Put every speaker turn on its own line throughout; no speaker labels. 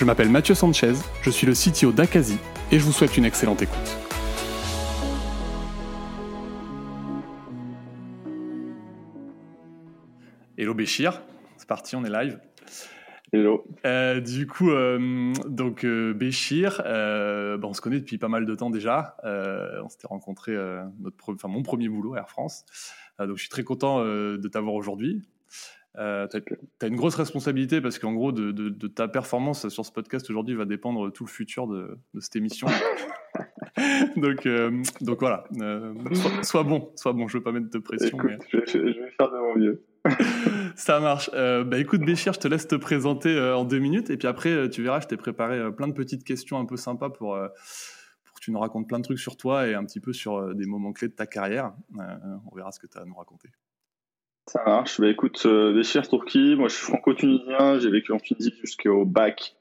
Je m'appelle Mathieu Sanchez, je suis le CTO d'Akazi et je vous souhaite une excellente écoute. Hello Béchir, c'est parti, on est live.
Hello.
Euh, du coup, euh, donc euh, Béchir, bon, on se connaît depuis pas mal de temps déjà. on s'était rencontré notre, enfin, mon premier boulot à Air France. donc je suis très content de t'avoir aujourd'hui. Euh, tu as, une grosse responsabilité parce qu'en gros, de, de, ta performance sur ce podcast aujourd'hui va dépendre tout le futur de, de cette émission. donc, euh, donc voilà, euh, sois, bon, sois bon, je veux pas mettre de pression.
je, vais, faire de mon mieux.
Ça marche. bah écoute, Béchir, je te laisse te présenter en deux minutes et puis après, tu verras, je t'ai préparé plein de petites questions un peu sympas pour, pour que tu nous racontes plein de trucs sur toi et un petit peu sur des moments clés de ta carrière. on verra ce que tu as à nous raconter.
Ça marche. Bah, écoute, euh, Béchir Turki, moi je suis franco-tunisien, j'ai vécu en Tunisie jusqu'au bac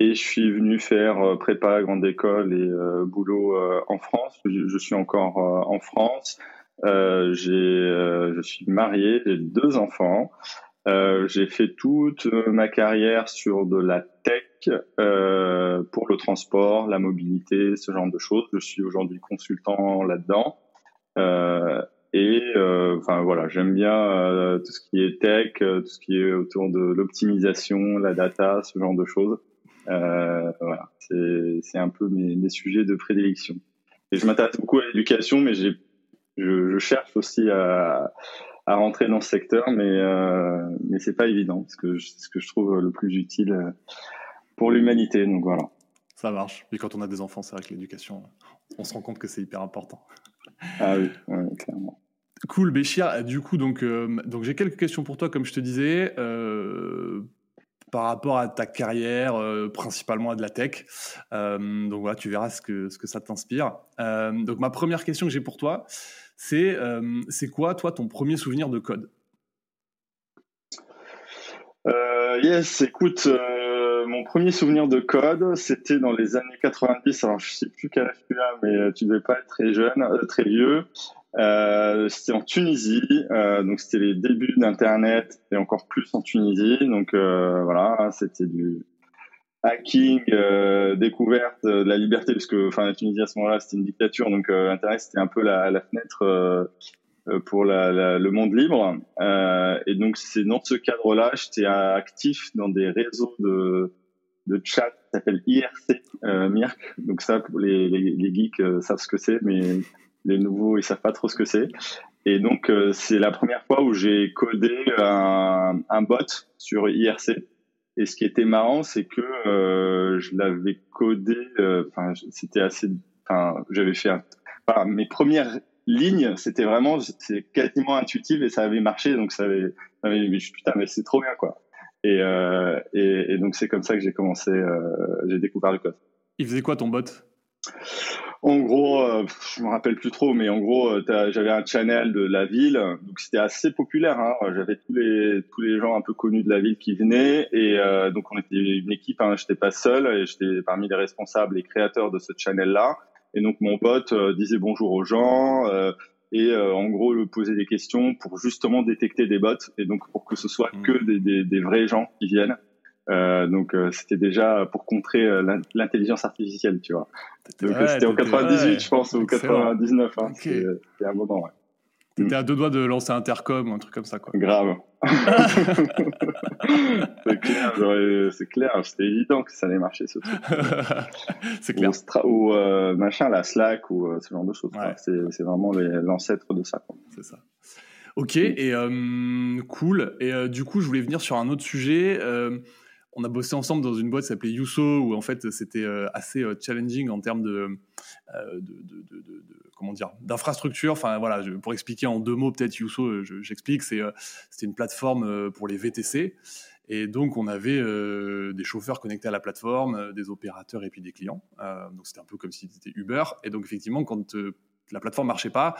et je suis venu faire euh, prépa, grande école et euh, boulot euh, en France. Je, suis encore en France. j'ai, je suis marié, j'ai deux enfants. j'ai fait toute ma carrière sur de la tech pour le transport, la mobilité, ce genre de choses. Je suis aujourd'hui consultant là-dedans. Euh, et euh, enfin voilà, j'aime bien euh, tout ce qui est tech, euh, tout ce qui est autour de l'optimisation, la data, ce genre de choses. voilà, c'est un peu mes, mes, sujets de prédilection. Et je m'attache beaucoup à l'éducation, mais j'ai je, je, cherche aussi à, à rentrer dans ce secteur, mais euh, mais c'est pas évident parce que c'est ce que je trouve le plus utile pour l'humanité. Donc voilà.
Ça marche. Et quand on a des enfants, c'est vrai que l'éducation, on se rend compte que c'est hyper important.
Ah oui, clairement.
Cool, Béchir. Du coup, donc, euh, donc j'ai quelques questions pour toi, comme je te disais, euh, par rapport à ta carrière, euh, principalement à de la tech. donc voilà, tu verras ce que, ce que ça t'inspire. donc ma première question que j'ai pour toi, c'est c'est quoi, toi, ton premier souvenir de code?
Yes, écoute, premier souvenir de code, c'était dans les années 90. Alors, je sais plus quel âge tu as, mais tu devais pas être très jeune, très vieux. Euh, c'était en Tunisie, euh, donc c'était les débuts d'Internet et encore plus en Tunisie. Donc euh, voilà, c'était du hacking, euh, découverte de la liberté, parce que enfin la Tunisie à ce moment-là c'était une dictature, donc euh, Internet c'était un peu la, fenêtre euh, pour le monde libre. et donc c'est dans ce cadre-là, j'étais actif dans des réseaux de de chat qui s'appelle IRC, Mirk. Donc ça, les, les, les geeks savent ce que c'est, mais les nouveaux, ils savent pas trop ce que c'est. Et donc, euh, c'est la première fois où j'ai codé un, un, bot sur IRC. Et ce qui était marrant, c'est que euh, je l'avais codé. Euh, enfin, c'était assez. Enfin, j'avais fait. Un, mes premières lignes, c'était vraiment, c'est quasiment intuitif et ça avait marché. Donc, ça avait. Ça avait putain, mais c'est trop bien, quoi. Et, et, et donc, c'est comme ça que j'ai commencé. j'ai découvert le code.
Il faisait quoi ton bot?
En gros, euh, je me rappelle plus trop, mais en gros, euh, j'avais un channel de la ville, donc c'était assez populaire. Hein. J'avais tous les tous les gens un peu connus de la ville qui venaient, et euh, donc on était une équipe. Hein. J'étais pas seul, et j'étais parmi les responsables et créateurs de ce channel-là. Et donc mon pote euh, disait bonjour aux gens et en gros le poser des questions pour justement détecter des bots et donc pour que ce soit mmh. que des, des, des vrais gens qui viennent. Euh, donc euh, c'était déjà pour contrer euh, l'intelligence artificielle, tu vois. c'était en 98, je pense, ou 99. Hein, C'était un moment, ouais.
T'étais à deux doigts de lancer Intercom ou un truc comme ça, quoi.
Grave. c'est clair, c'est clair, c'était évident que ça allait marcher, ce truc.
c'est clair.
Ou, machin, la Slack ou ce genre de choses. C'est vraiment l'ancêtre de ça.
C'est ça. Ok, et cool. Et du coup, je voulais venir sur un autre sujet on a bossé ensemble dans une boîte qui s'appelait Yuso, où en fait c'était euh, assez euh, challenging en termes de, euh, comment dire d'infrastructure. Enfin voilà, pour expliquer en deux mots peut-être Yuso, j'explique, c'est c'était une plateforme pour les VTC. Et donc, on avait des chauffeurs connectés à la plateforme, des opérateurs et puis des clients. donc, c'était un peu comme si c'était Uber. Et donc, effectivement, quand la plateforme marchait pas,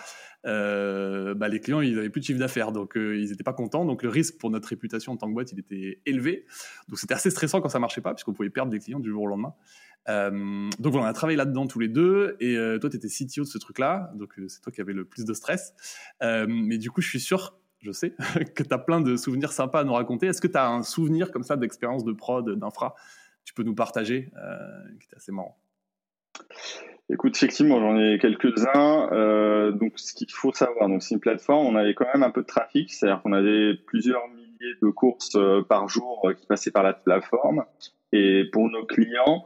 euh, bah, les clients ils avaient plus de chiffre d'affaires, donc euh, ils n'étaient pas contents. Donc le risque pour notre réputation en tant que boîte, il était élevé. Donc c'était assez stressant quand ça marchait pas, puisqu'on pouvait perdre des clients du jour au lendemain. Euh, donc voilà, on a travaillé là-dedans tous les deux. Et toi, tu étais CTO de ce truc-là, donc c'est toi qui avais le plus de stress. mais du coup, je suis sûr je sais, que tu as plein de souvenirs sympas à nous raconter. Est-ce que tu as un souvenir comme ça d'expérience de prod, d'infra, tu peux nous partager, qui assez marrant?
Écoute, effectivement, j'en ai quelques-uns. Euh, donc, ce qu'il faut savoir, donc c'est une plateforme. On avait quand même un peu de trafic, c'est-à-dire qu'on avait plusieurs milliers de courses euh, par jour euh, qui passaient par la plateforme. Et pour nos clients,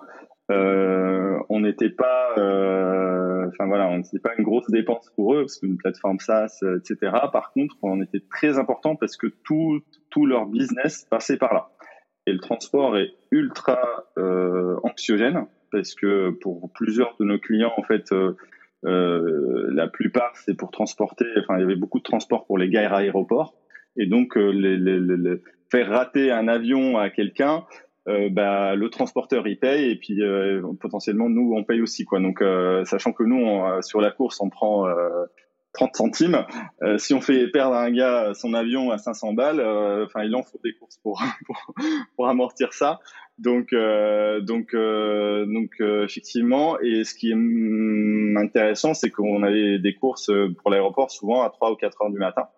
on n'était pas, enfin voilà, on n'était pas une grosse dépense pour eux parce qu'une plateforme SaaS, etc. Par contre, on était très important parce que tout tout leur business passait par là. Et le transport est ultra anxiogène parce que pour plusieurs de nos clients, en fait, euh, euh, la plupart, c'est pour transporter, enfin, il y avait beaucoup de transport pour les gares aéroports. Et donc, euh, faire rater un avion à quelqu'un, bah, le transporteur il paye et puis potentiellement nous on paye aussi quoi. Donc sachant que nous sur la course on prend 30 centimes. Euh, si on fait perdre un gars son avion à 500 balles, euh, enfin il en faut des courses pour pour, amortir ça. Donc euh, donc donc effectivement et ce qui est intéressant c'est qu'on avait des courses pour l'aéroport souvent à 3 ou 4 heures du matin.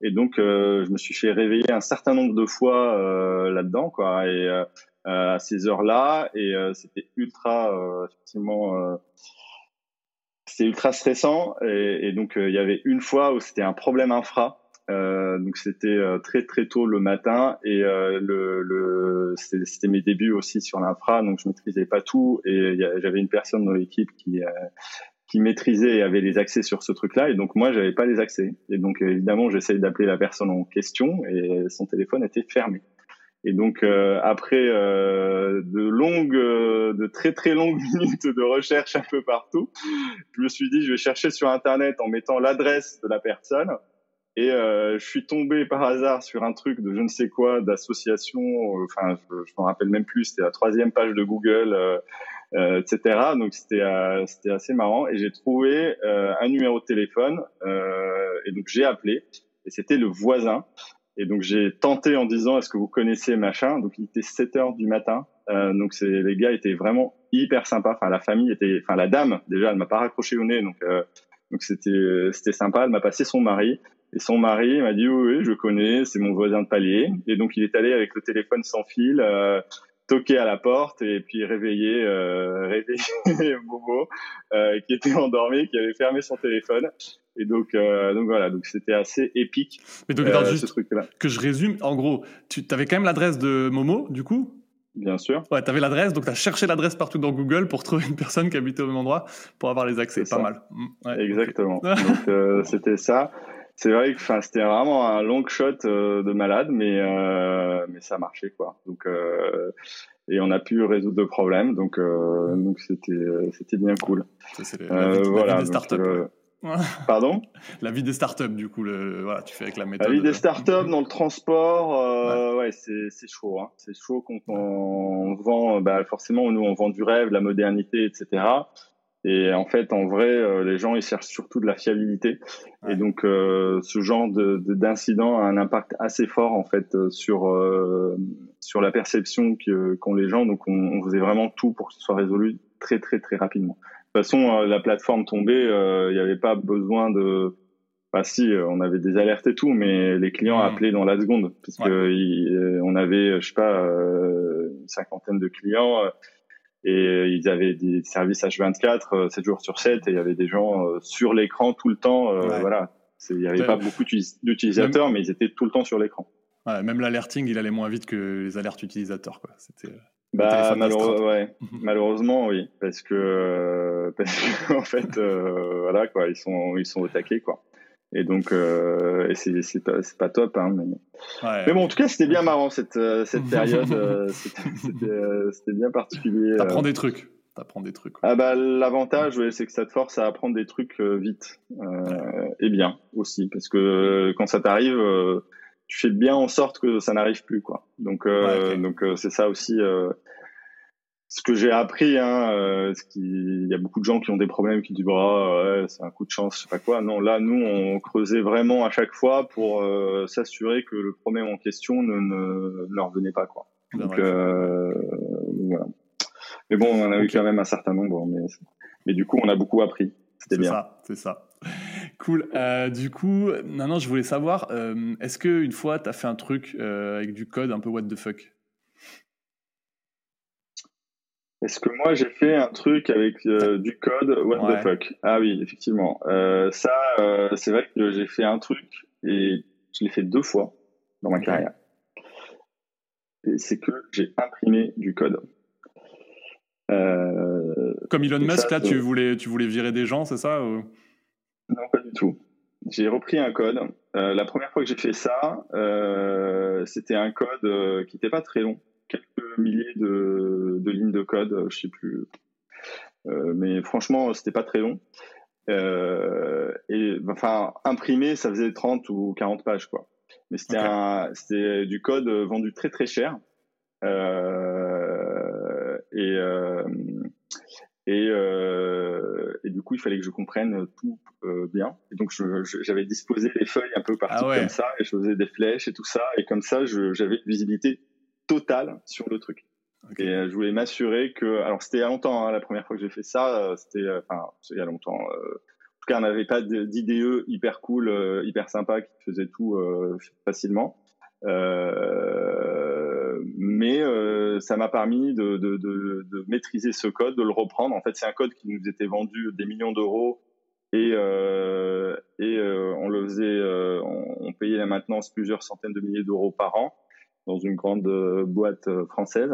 Et donc je me suis fait réveiller un certain nombre de fois là-dedans quoi et à ces heures-là et c'était ultra effectivement c'était ultra stressant et, donc euh, il y avait une fois où c'était un problème infra. Euh, donc c'était euh, très très tôt le matin et c'était mes débuts aussi sur l'infra donc je maîtrisais pas tout et j'avais une personne dans l'équipe qui qui maîtrisait et avait les accès sur ce truc-là et donc moi j'avais pas les accès et donc évidemment j'essayais d'appeler la personne en question et son téléphone était fermé. Et donc euh, après euh, de longues, euh, de très très longues minutes de recherche un peu partout, je me suis dit je vais chercher sur internet en mettant l'adresse de la personne. Et je suis tombé par hasard sur un truc de je ne sais quoi d'association. Enfin, je, je m'en rappelle même plus. C'était la troisième page de Google, etc. Donc c'était c'était assez marrant. Et j'ai trouvé un numéro de téléphone. et donc j'ai appelé. Et c'était le voisin. Et donc j'ai tenté en disant est-ce que vous connaissez machin? Donc il était 7 heures du matin. Euh, donc c'est les gars étaient vraiment hyper sympas. Enfin la famille était, enfin la dame déjà elle m'a pas raccroché au nez donc euh, donc c'était c'était sympa. Elle m'a passé son mari et son mari m'a dit oui, oui je connais c'est mon voisin de palier. Et donc il est allé avec le téléphone sans fil. Euh, toquer à la porte et puis réveiller euh, réveiller Bobo euh, qui était endormi qui avait fermé son téléphone et donc, euh, donc voilà, donc c'était assez épique.
Mais donc, euh, juste que je résume, en gros, tu avais quand même l'adresse de Momo, du coup?
Bien sûr.
Ouais, tu avais l'adresse, donc tu as cherché l'adresse partout dans Google pour trouver une personne qui habitait au même endroit pour avoir les accès. Pas mal.
Mm, Exactement. donc euh, c'était ça. C'est vrai que c'était vraiment un long shot de malade, mais, mais ça marchait quoi. Donc, et on a pu résoudre le problème, donc donc c'était c'était bien cool.
Ça, c'est voilà, startups.
Pardon
La vie des startups, du coup, le, voilà, tu fais avec la méthode.
La vie des startups dans le transport, euh, ouais, c'est chaud. Hein. C'est chaud quand on vend, bah, forcément, nous, on vend du rêve, la modernité, etc. Et en fait, en vrai, euh, les gens, ils cherchent surtout de la fiabilité. Et donc, euh, ce genre d'incident de, a un impact assez fort, en fait, euh, sur, euh, sur la perception qu'ont les gens. Donc, on, on faisait vraiment tout pour que ce soit résolu très, très, très rapidement. De toute façon, euh, la plateforme tombée, euh, il n'y avait pas besoin de. Bah si, euh, on avait des alertes et tout, mais les clients mmh. appelaient dans la seconde, puisque on avait, je sais pas, une cinquantaine de clients et ils avaient des services H24, 7 jours sur 7, et il y avait des gens sur l'écran tout le temps. Voilà, il n'y avait pas beaucoup d'utilisateurs, mais ils étaient tout le temps sur l'écran.
Même l'alerting, il allait moins vite que les alertes utilisateurs. Quoi. C'était.
Bah, malheureusement, oui, parce que, euh, parce que en fait, euh, voilà quoi, ils sont, ils sont au taquet quoi. Et donc, euh, c'est, pas, pas top, hein, mais. mais bon, en tout cas, c'était bien marrant cette, euh, cette période. Euh, c'était, bien particulier.
T'apprends des trucs. T'apprends des trucs.
Ah bah l'avantage, c'est que ça te force à apprendre des trucs vite et bien aussi, parce que quand ça t'arrive tu fais bien en sorte que ça n'arrive plus, quoi. Donc, donc c'est ça aussi ce que j'ai appris, hein, euh, il y a beaucoup de gens qui ont des problèmes, qui disent oh, ouais, c'est un coup de chance, je sais pas quoi. Non, là, nous, on creusait vraiment à chaque fois pour euh, s'assurer que le problème en question ne, ne, ne leur venait pas, quoi. Donc, euh, voilà. Mais bon, on en a eu quand même un certain nombre, mais, mais du coup, on a beaucoup appris. C'était bien.
C'est ça, c'est ça. Cool. Euh, du coup, maintenant, je voulais savoir, euh, est-ce que une fois, tu as fait un truc avec du code un peu what the fuck?
Est-ce que moi j'ai fait un truc avec euh, du code? What the fuck? Ah oui, effectivement. Euh, ça, euh, c'est vrai que j'ai fait un truc et je l'ai fait deux fois dans ma carrière. Et c'est que j'ai imprimé du code.
Comme Elon Musk, là, tu voulais, tu voulais virer des gens, c'est ça
Non, pas du tout. J'ai repris un code. la première fois que j'ai fait ça, c'était un code qui n'était pas très long quelques milliers de, lignes de code, je sais plus. Euh, mais franchement, c'était pas très long. Euh, et enfin, imprimé, ça faisait 30 ou 40 pages, quoi. Mais c'était du code vendu très très cher. Euh, et et, et, du coup, il fallait que je comprenne tout bien. Et donc, j'avais disposé les feuilles un peu partout ah comme ça, et je faisais des flèches et tout ça. Et comme ça, j'avais une visibilité total sur le truc. Et euh, je voulais m'assurer que, alors c'était il y a longtemps, hein, la première fois que j'ai fait ça, euh, c'était, euh, enfin, il y a longtemps. en tout cas, on n'avait pas d'IDE hyper cool, hyper sympa qui faisait tout facilement. mais ça m'a permis de, de, de, de, maîtriser ce code, de le reprendre. En fait, c'est un code qui nous était vendu des millions d'euros et, et on le faisait, on, on, payait la maintenance plusieurs centaines de milliers d'euros par an dans une grande euh, boîte euh, française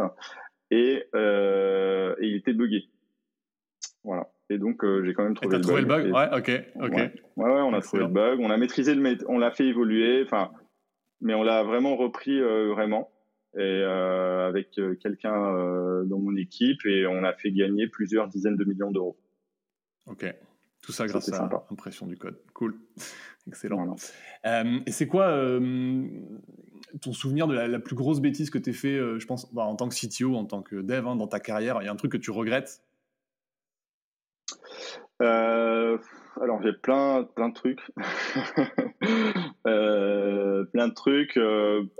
et, euh, et il était buggé. Voilà. Et donc j'ai quand même trouvé,
le, trouvé bug. le bug. Ouais, ok, ok.
Ouais, ouais, on a trouvé le bug. On a maîtrisé le, on l'a fait évoluer. Enfin, mais on l'a vraiment repris vraiment et avec quelqu'un dans mon équipe et on a fait gagner plusieurs dizaines de millions d'euros.
Ok. Tout ça grâce à l'impression du code. Cool. Excellent. et c'est quoi ton souvenir de la, plus grosse bêtise que tu as fait, euh, je pense, bah, en tant que CTO, en tant que dev, hein, dans ta carrière Il y a un truc que tu regrettes?
Euh, alors j'ai plein plein de trucs, euh, plein de trucs.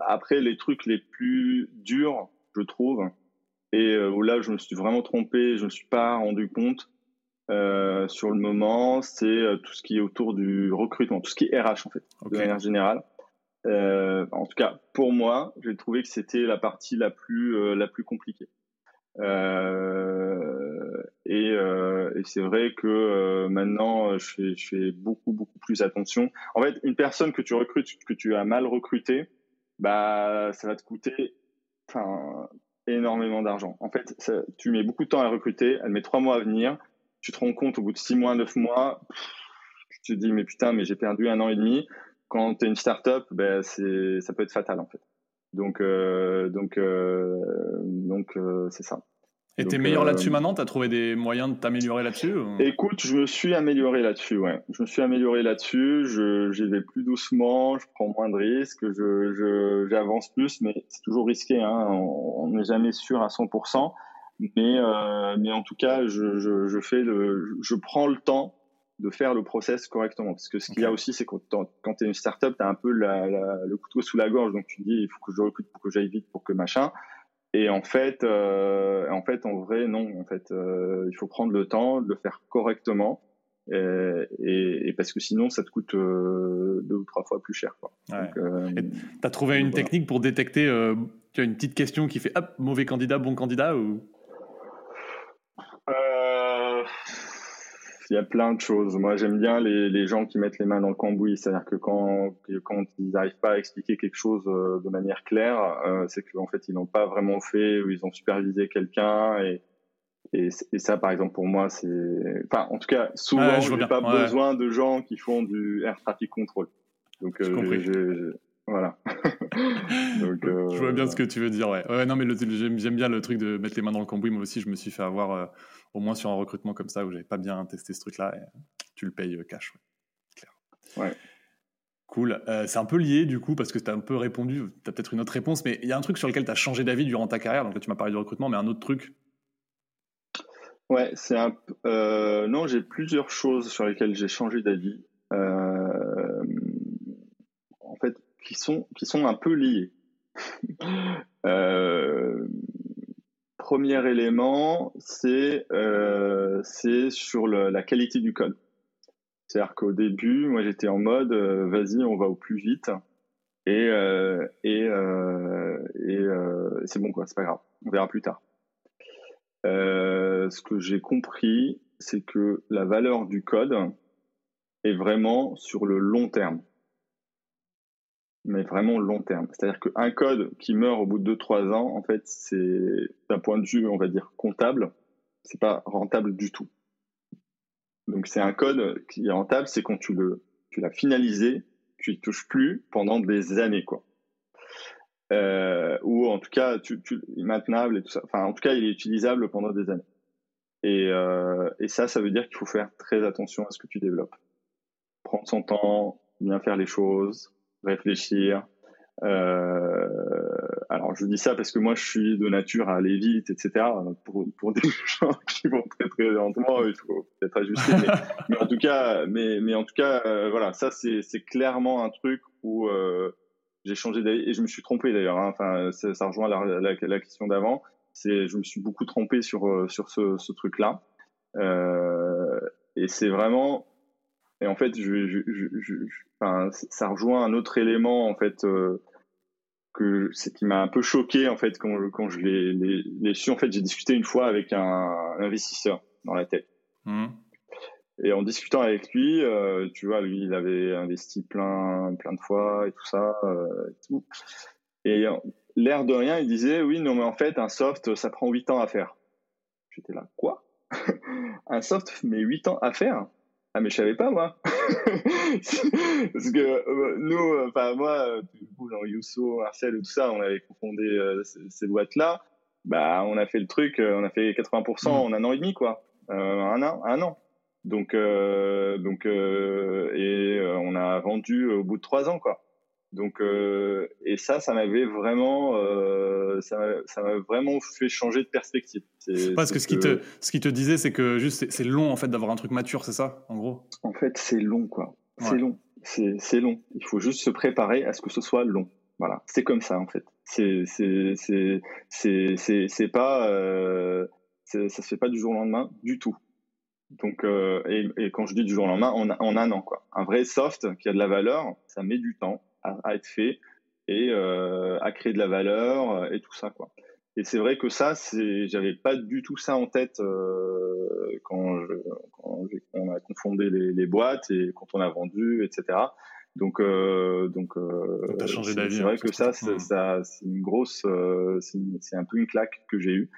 après les trucs les plus durs, je trouve, et où là je me suis vraiment trompé, je me suis pas rendu compte sur le moment, c'est tout ce qui est autour du recrutement, tout ce qui est RH en fait, de manière générale. Euh, en tout cas, pour moi, j'ai trouvé que c'était la partie la plus euh, la plus compliquée. Euh, et, euh, et c'est vrai que euh, maintenant, je fais, je fais beaucoup beaucoup plus attention. En fait, une personne que tu recrutes, que tu as mal recruté, bah, ça va te coûter, énormément d'argent. En fait, tu mets beaucoup de temps à recruter, elle met trois mois à venir. Tu te rends compte au bout de six mois, neuf mois, tu te dis mais putain, mais j'ai perdu un an et demi quand tu es une startup, ben, c'est, ça peut être fatal en fait. Donc, euh, donc, euh, donc euh, c'est ça.
Et tu es meilleur là-dessus maintenant? Tu as trouvé des moyens de t'améliorer là-dessus
Écoute, je me suis amélioré là-dessus, ouais. Je me suis amélioré là-dessus, je, j'y vais plus doucement, je prends moins de risques, je, je, j'avance plus, mais c'est toujours risqué, hein. on n'est jamais sûr à 100%. Mais, mais en tout cas, je, je, je, fais le, je prends le temps de faire le process correctement. Parce que ce qu'il y a aussi, c'est que quand tu es une startup, tu as un peu le couteau sous la gorge. Donc tu dis, il faut que je recrute pour que j'aille vite, pour que machin. Et en fait, euh, en fait, en vrai, non. En fait, euh, il faut prendre le temps de le faire correctement. Et, parce que sinon, ça te coûte euh, deux ou trois fois plus cher.
Tu as trouvé une technique pour détecter tu as une petite question qui fait hop, mauvais candidat, bon candidat ou?
Il y a plein de choses. Moi, j'aime bien les, les, gens qui mettent les mains dans le cambouis. C'est-à-dire que quand, quand ils n'arrivent pas à expliquer quelque chose euh, de manière claire, euh, c'est qu'en fait, ils n'ont pas vraiment fait ou ils ont supervisé quelqu'un. Et, et, ça, par exemple, pour moi, c'est. Enfin, en tout cas, souvent, je n'ai pas besoin de gens qui font du air traffic control. Donc, euh, voilà.
Donc, je vois bien ce que tu veux dire. Ouais, ouais non, mais j'aime bien le truc de mettre les mains dans le cambouis. Moi aussi, je me suis fait avoir au moins sur un recrutement comme ça où j'avais pas bien testé ce truc-là, tu le payes euh, cash.
Ouais. Clair.
Cool. Euh, c'est un peu lié du coup parce que tu as un peu répondu, tu as peut-être une autre réponse, mais il y a un truc sur lequel tu as changé d'avis durant ta carrière. Donc là, tu m'as parlé du recrutement, mais un autre truc
Ouais, c'est un. Euh, non, j'ai plusieurs choses sur lesquelles j'ai changé d'avis. Euh, qui sont, qui sont un peu liées. euh, premier élément, c'est euh, sur la qualité du code. C'est-à-dire qu'au début, moi j'étais en mode euh, vas-y, on va au plus vite et, et, et c'est bon quoi, c'est pas grave, on verra plus tard. ce que j'ai compris, c'est que la valeur du code est vraiment sur le long terme mais vraiment long terme. C'est-à-dire qu'un code qui meurt au bout de 2-3 ans, en fait, c'est d'un point de vue, on va dire, comptable, c'est pas rentable du tout. Donc c'est un code qui est rentable, c'est quand tu le, tu l'as finalisé, tu y touches plus pendant des années, quoi. Euh, ou en tout cas, tu, tu, maintenable et tout ça. Enfin, en tout cas, il est utilisable pendant des années. Et, euh, et ça, ça veut dire qu'il faut faire très attention à ce que tu développes. Prendre son temps, bien faire les choses, réfléchir. Euh, alors je dis ça parce que moi je suis de nature à aller vite, etc. Pour, pour des gens qui vont très très lentement, il faut peut-être ajuster. mais, en tout cas, mais, mais en tout cas, euh, voilà, ça c'est clairement un truc où euh, j'ai changé d'avis et je me suis trompé d'ailleurs. Hein. Enfin, ça, rejoint la, la, la question d'avant. C'est, je me suis beaucoup trompé sur sur ce, ce truc-là. Euh, et c'est vraiment et en fait, je, je, je, enfin, ça rejoint un autre élément en fait euh, que c'est qui m'a un peu choqué en fait quand, quand je l'ai su. En fait, j'ai discuté une fois avec un, investisseur dans la tête. Mmh. Et en discutant avec lui, euh, tu vois, lui, il avait investi plein, plein de fois et tout ça, euh, et tout. Et l'air de rien, il disait, oui, non, mais en fait, un soft, ça prend 8 ans à faire. J'étais là, quoi? Un soft met 8 ans à faire? Ah mais je savais pas moi. Parce que euh, nous, enfin moi, euh, du coup, Jean Yousso, Marcel, tout ça, on avait confondé euh, ces, boîtes là. Bah on a fait le truc, on a fait 80% mmh. en un an et demi quoi, un an, un an. Donc donc et on a vendu au bout de trois ans quoi. Donc euh, et ça, ça m'avait vraiment, euh, ça m'a vraiment fait changer de perspective.
Parce que ce qui te, ce qui te disait, c'est que juste c'est long en fait d'avoir un truc mature, c'est ça, en gros?
En fait, c'est long quoi. C'est long, c'est long. Il faut juste se préparer à ce que ce soit long. Voilà, c'est comme ça en fait. C'est c'est c'est c'est pas euh, ça se fait pas du jour au lendemain du tout. Donc, euh, et, et, quand je dis du jour au lendemain, en, en un an, quoi. Un vrai soft qui a de la valeur, ça met du temps à, être fait et euh, à créer de la valeur euh, et tout ça quoi. Et c'est vrai que ça, c'est, j'avais pas du tout ça en tête euh, quand, je, quand on a confondé les, les, boîtes et quand on a vendu, etc. Donc, euh, donc, euh,
changé.
C'est vrai hein, que ça, c'est, ça, c'est une grosse, euh, c'est, un peu une claque que j'ai eue.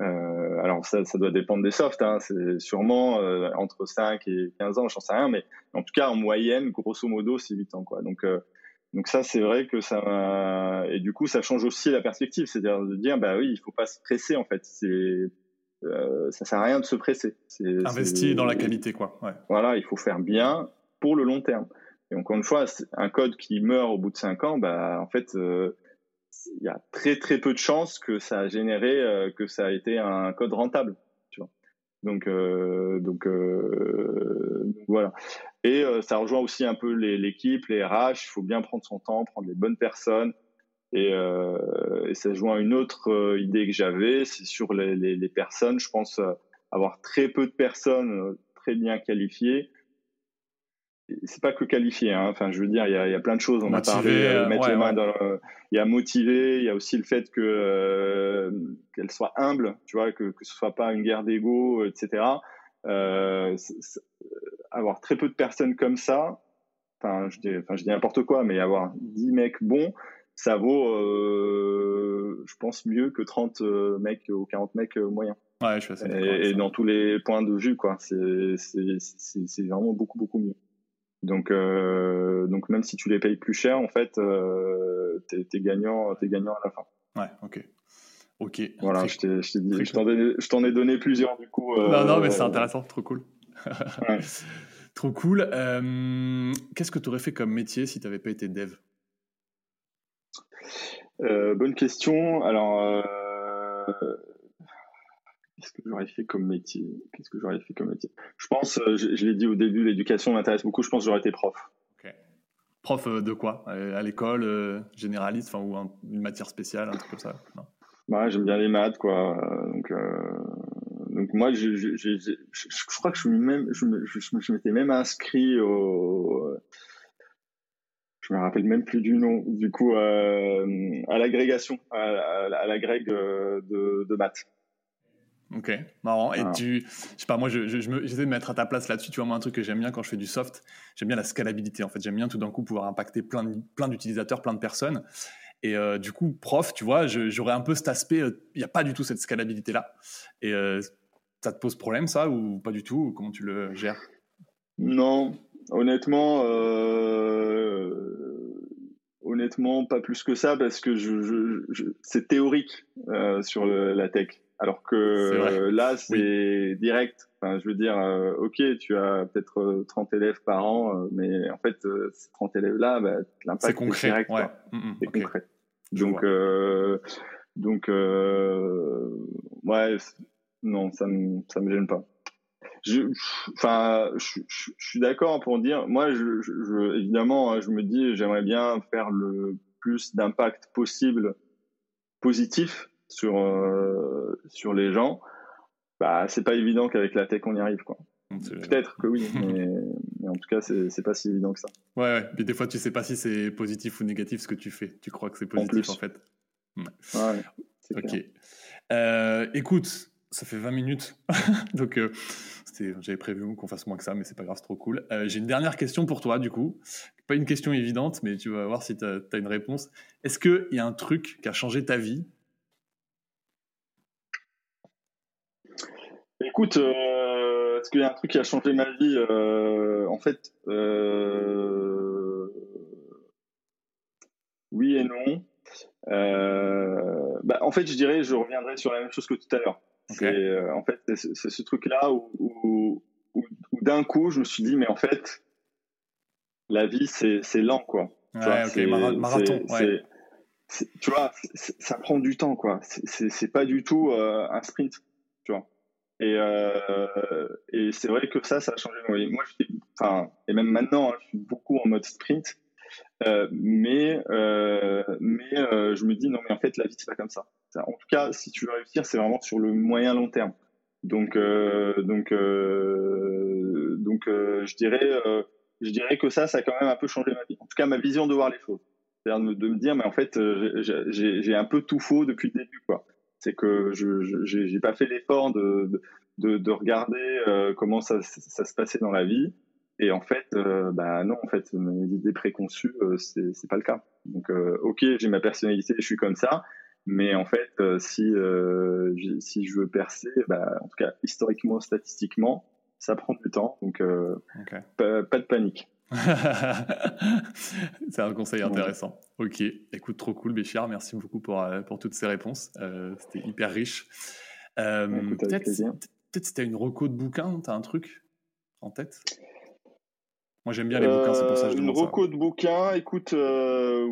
Euh, alors ça, ça doit dépendre des softs, hein, c'est sûrement entre 5 et 15 ans, j'en sais rien, mais en tout cas en moyenne, grosso modo, c'est 8 ans quoi. Donc donc ça, c'est vrai que ça et du coup, ça change aussi la perspective, c'est-à-dire de dire bah oui, il faut pas se presser en fait. C'est euh, ça sert à rien de se presser.
Investi dans la qualité, quoi. Ouais.
Voilà, il faut faire bien pour le long terme. Et encore une fois, un code qui meurt au bout de cinq ans, bah en fait, euh, il y a très très peu de chances que ça a généré, euh, que ça a été un code rentable. Tu vois. Donc euh, donc, donc voilà. Et euh, ça rejoint aussi un peu l'équipe, les, RH. Il faut bien prendre son temps, prendre les bonnes personnes. Et, euh, et ça rejoint une autre euh, idée que j'avais, c'est sur les, les, les, personnes. Je pense euh, avoir très peu de personnes très bien qualifiées. C'est pas que qualifiées. Hein. Enfin, je veux dire, il y a, y a, plein de choses. On a parlé euh, mettre les mains dans. Le, il y a motiver. Il y a aussi le fait que qu'elle soit humble. Tu vois, que que ce soit pas une guerre d'ego, etc. Euh, avoir très peu de personnes comme ça, enfin je dis, enfin, je dis n'importe quoi, mais avoir 10 mecs bons, ça vaut, euh, je pense, mieux que 30 euh, mecs ou 40 mecs euh, moyens.
Ouais, je suis assez
et, et dans tous les points de vue, quoi. C'est vraiment beaucoup, beaucoup mieux. Donc, euh, donc même si tu les payes plus cher, en fait, euh, t'es es gagnant, es gagnant à la fin.
Ouais, ok. Ok.
Voilà, je t'en ai, donné plusieurs du coup.
non, non, mais c'est intéressant, trop cool. Trop cool. Euh, qu'est-ce que tu aurais fait comme métier si tu n'avais pas été dev?
Euh, Bonne question. Alors, qu'est-ce que j'aurais fait comme métier? Qu'est-ce que j'aurais fait comme métier? Je pense, je, l'ai dit au début, l'éducation m'intéresse beaucoup. Je pense que j'aurais été prof.
Prof de quoi? À l'école, généraliste, ou une matière spéciale, un truc comme ça?
Bah, j'aime bien les maths, quoi. Donc, donc moi, je, je, je, je, crois que je même, je, je, m'étais même inscrit au, je me rappelle même plus du nom, du coup, euh, à l'agrégation, à, à, l'agrég euh, de, de maths.
Ok, marrant. Et tu, je sais pas, moi, j'essaie de mettre à ta place là-dessus. Tu vois, moi, un truc que j'aime bien quand je fais du soft, j'aime bien la scalabilité. En fait, j'aime bien tout d'un coup pouvoir impacter plein, plein d'utilisateurs, plein de personnes. Et euh, du coup, prof, tu vois, j'aurais un peu cet aspect, il n'y a pas du tout cette scalabilité-là. Et ça te pose problème, ça, ou pas du tout Comment tu le gères?
Non, honnêtement, euh, honnêtement, pas plus que ça, parce que je, c'est théorique euh, sur la tech. Alors que là, c'est direct. Enfin, je veux dire, euh, ok, tu as peut-être 30 élèves par an, mais en fait, ces 30 élèves-là, bah, l'impact est direct. Ouais. Mm, mm, c'est concret. Donc, donc, ouais, non, ça me, ça me gêne pas. Je, enfin, je, suis d'accord pour dire, moi, je, évidemment, je me dis, j'aimerais bien faire le plus d'impact possible positif sur euh, sur les gens. Bah, c'est pas évident qu'avec la tech on y arrive, quoi. Peut-être que oui, mais, en tout cas, c'est pas si évident que ça.
Ouais, ouais. Mais des fois, tu sais pas si c'est positif ou négatif ce que tu fais. Tu crois que c'est positif en, fait.
Ouais.
ok. Euh, écoute, ça fait 20 minutes. Donc, euh, j'avais prévu qu'on fasse moins que ça, mais c'est pas grave, c'est trop cool. Euh, j'ai une dernière question pour toi, du coup. Pas une question évidente, mais tu vas voir si tu as, une réponse. Est-ce qu'il y a un truc qui a changé ta vie?
Écoute, euh, est-ce qu'il y a un truc qui a changé ma vie? En fait, oui et non. Bah, en fait, je dirais, je reviendrai sur la même chose que tout à l'heure. Euh, en fait, c'est ce truc-là où, d'un coup, je me suis dit, mais en fait, la vie, c'est lent, quoi.
Ouais, marathon.
tu vois, ça prend du temps, quoi. C'est pas du tout euh, un sprint, tu vois. Et, euh, et c'est vrai que ça, ça a changé ma vie. Moi, enfin, et même maintenant, hein, je suis beaucoup en mode sprint. Euh, mais euh, mais euh, je me dis non mais en fait la vie c'est pas comme ça. En tout cas si tu veux réussir c'est vraiment sur le moyen long terme. Donc donc donc je dirais je dirais que ça ça a quand même un peu changé ma vie. En tout cas ma vision de voir les choses. C'est-à-dire de, me dire mais en fait j'ai un peu tout faux depuis le début quoi. C'est que je j'ai pas fait l'effort de, de, de regarder comment ça, ça se passait dans la vie et en fait, euh, bah non, en fait, mes idées préconçues, euh, c'est pas le cas. Donc, euh, ok, j'ai ma personnalité, je suis comme ça, mais en fait, euh, si si je veux percer, bah, en tout cas historiquement, statistiquement, ça prend du temps. Donc, pas, pas, de panique.
c'est un conseil intéressant. Ok, écoute, trop cool, Béchir. Merci beaucoup pour, pour toutes ces réponses. C'était hyper riche. peut-être peut si tu as une reco de bouquin, tu as un truc en tête? Moi, j'aime bien les bouquins, c'est pour ça que je
Une reco de bouquins, écoute, euh,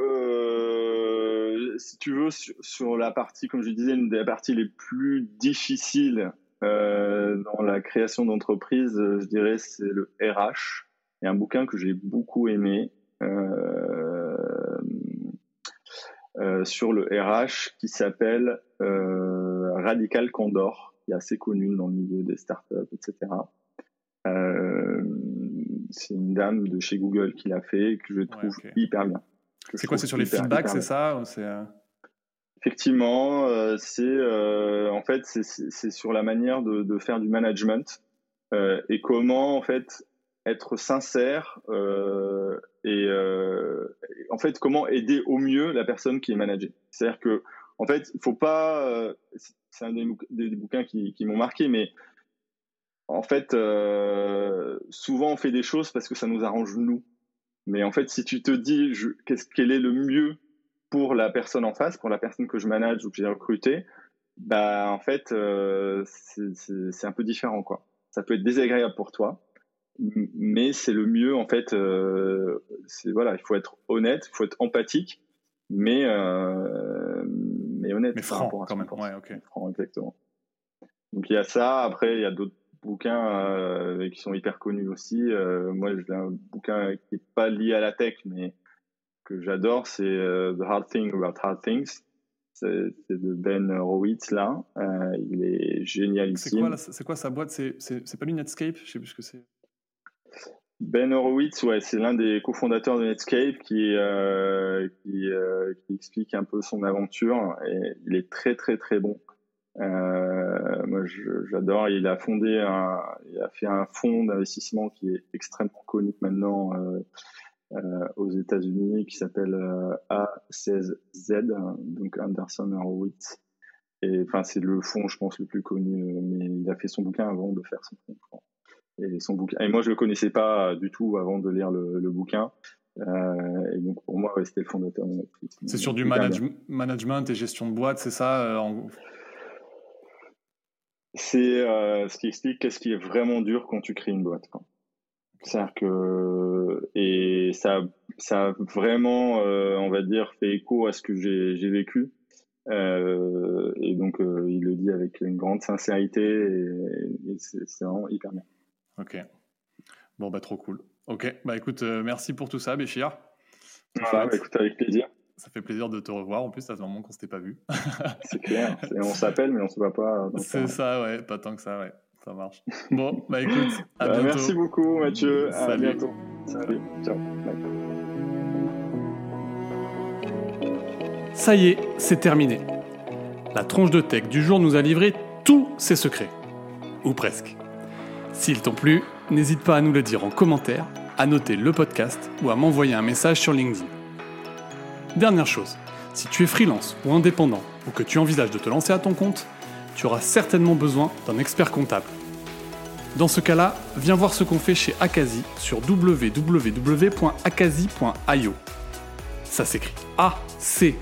euh, si tu veux, sur, la partie, comme je disais, une des parties les plus difficiles euh, dans la création d'entreprise, je dirais, c'est le RH. Il y a un bouquin que j'ai beaucoup aimé sur le RH qui s'appelle Radical Condor, qui est assez connu dans le milieu des startups, etc. C'est une dame de chez Google qui l'a fait que je trouve hyper bien.
C'est quoi C'est sur les feedbacks, c'est ça
euh Effectivement, euh, c'est euh, en fait c'est sur la manière de, faire du management et comment en fait être sincère et en fait comment aider au mieux la personne qui est managée. C'est-à-dire que en fait, il faut pas. c'est un des, des, bouquins qui, qui m'ont marqué, mais en fait, euh, souvent on fait des choses parce que ça nous arrange nous. Mais en fait, si tu te dis qu'est-ce quel est le mieux pour la personne en face, pour la personne que je manage ou que j'ai recrutée, bah en fait, euh, c'est un peu différent quoi. Ça peut être désagréable pour toi, mais c'est le mieux en fait. c'est voilà, il faut être honnête, il faut être empathique, mais mais honnête.
Mais franc quand même. Ouais, ok.
Franc, exactement. Donc il y a ça. Après, il y a d'autres bouquins qui sont hyper connus aussi. moi, j'ai un bouquin qui est pas lié à la tech, mais que j'adore, c'est The Hard Thing About Hard Things c'est de Ben Horowitz là. Euh, il est génialissime.
C'est quoi, sa boîte? C'est pas lui Netscape? Je sais plus ce que c'est.
Ben Horowitz, ouais, c'est l'un des cofondateurs de Netscape qui, euh, euh, qui, explique un peu son aventure et il est très très très bon. Moi, j'adore. Il a fondé, un, il a fait un fonds d'investissement qui est extrêmement connu maintenant euh, aux États-Unis qui s'appelle euh, A16Z, donc Anderson Horowitz. Et enfin, c'est le fond, je pense, le plus connu, euh, mais il a fait son bouquin avant de faire son fond. Et son bouquin. Et moi, je le connaissais pas du tout avant de lire le, bouquin. et donc, pour moi, c'était le fondateur de Netflix.
C'est sur du management et gestion de boîte, c'est ça
C'est ce qui explique qu'est-ce qui est vraiment dur quand tu crées une boîte. C'est-à-dire que et ça, ça a vraiment, euh, on va dire, fait écho à ce que j'ai vécu. Euh, et donc, euh, il le dit avec une grande sincérité et, c'est vraiment hyper bien.
Ok. Bon, bah, trop cool. Ok. Bah, écoute, merci pour tout ça, Béchir.
Voilà, bah, écoute, avec plaisir.
Ça fait plaisir de te revoir. En plus, ça fait un moment qu'on s'était pas vu.
c'est clair. On s'appelle, mais on se voit pas.
C'est ça, ouais. Pas tant que ça, ouais. Ça marche. Bon, bah écoute, à bah,
bientôt. Merci beaucoup, Mathieu. À bientôt. Salut. Ciao.
Ça y est, c'est terminé. La tronche de tech du jour nous a livré tous ses secrets. Ou presque. S'ils t'ont plu, n'hésite pas à nous le dire en commentaire, à noter le podcast ou à m'envoyer un message sur LinkedIn. Dernière chose, si tu es freelance ou indépendant ou que tu envisages de te lancer à ton compte, tu auras certainement besoin d'un expert comptable. Dans ce cas-là, viens voir ce qu'on fait chez Akazi sur www.akazi.io. Ça s'écrit A-C-A-S-I.io.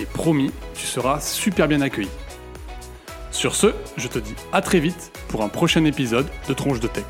Et promis, tu seras super bien accueilli. Sur ce, je te dis à très vite pour un prochain épisode de Tronche de Tech.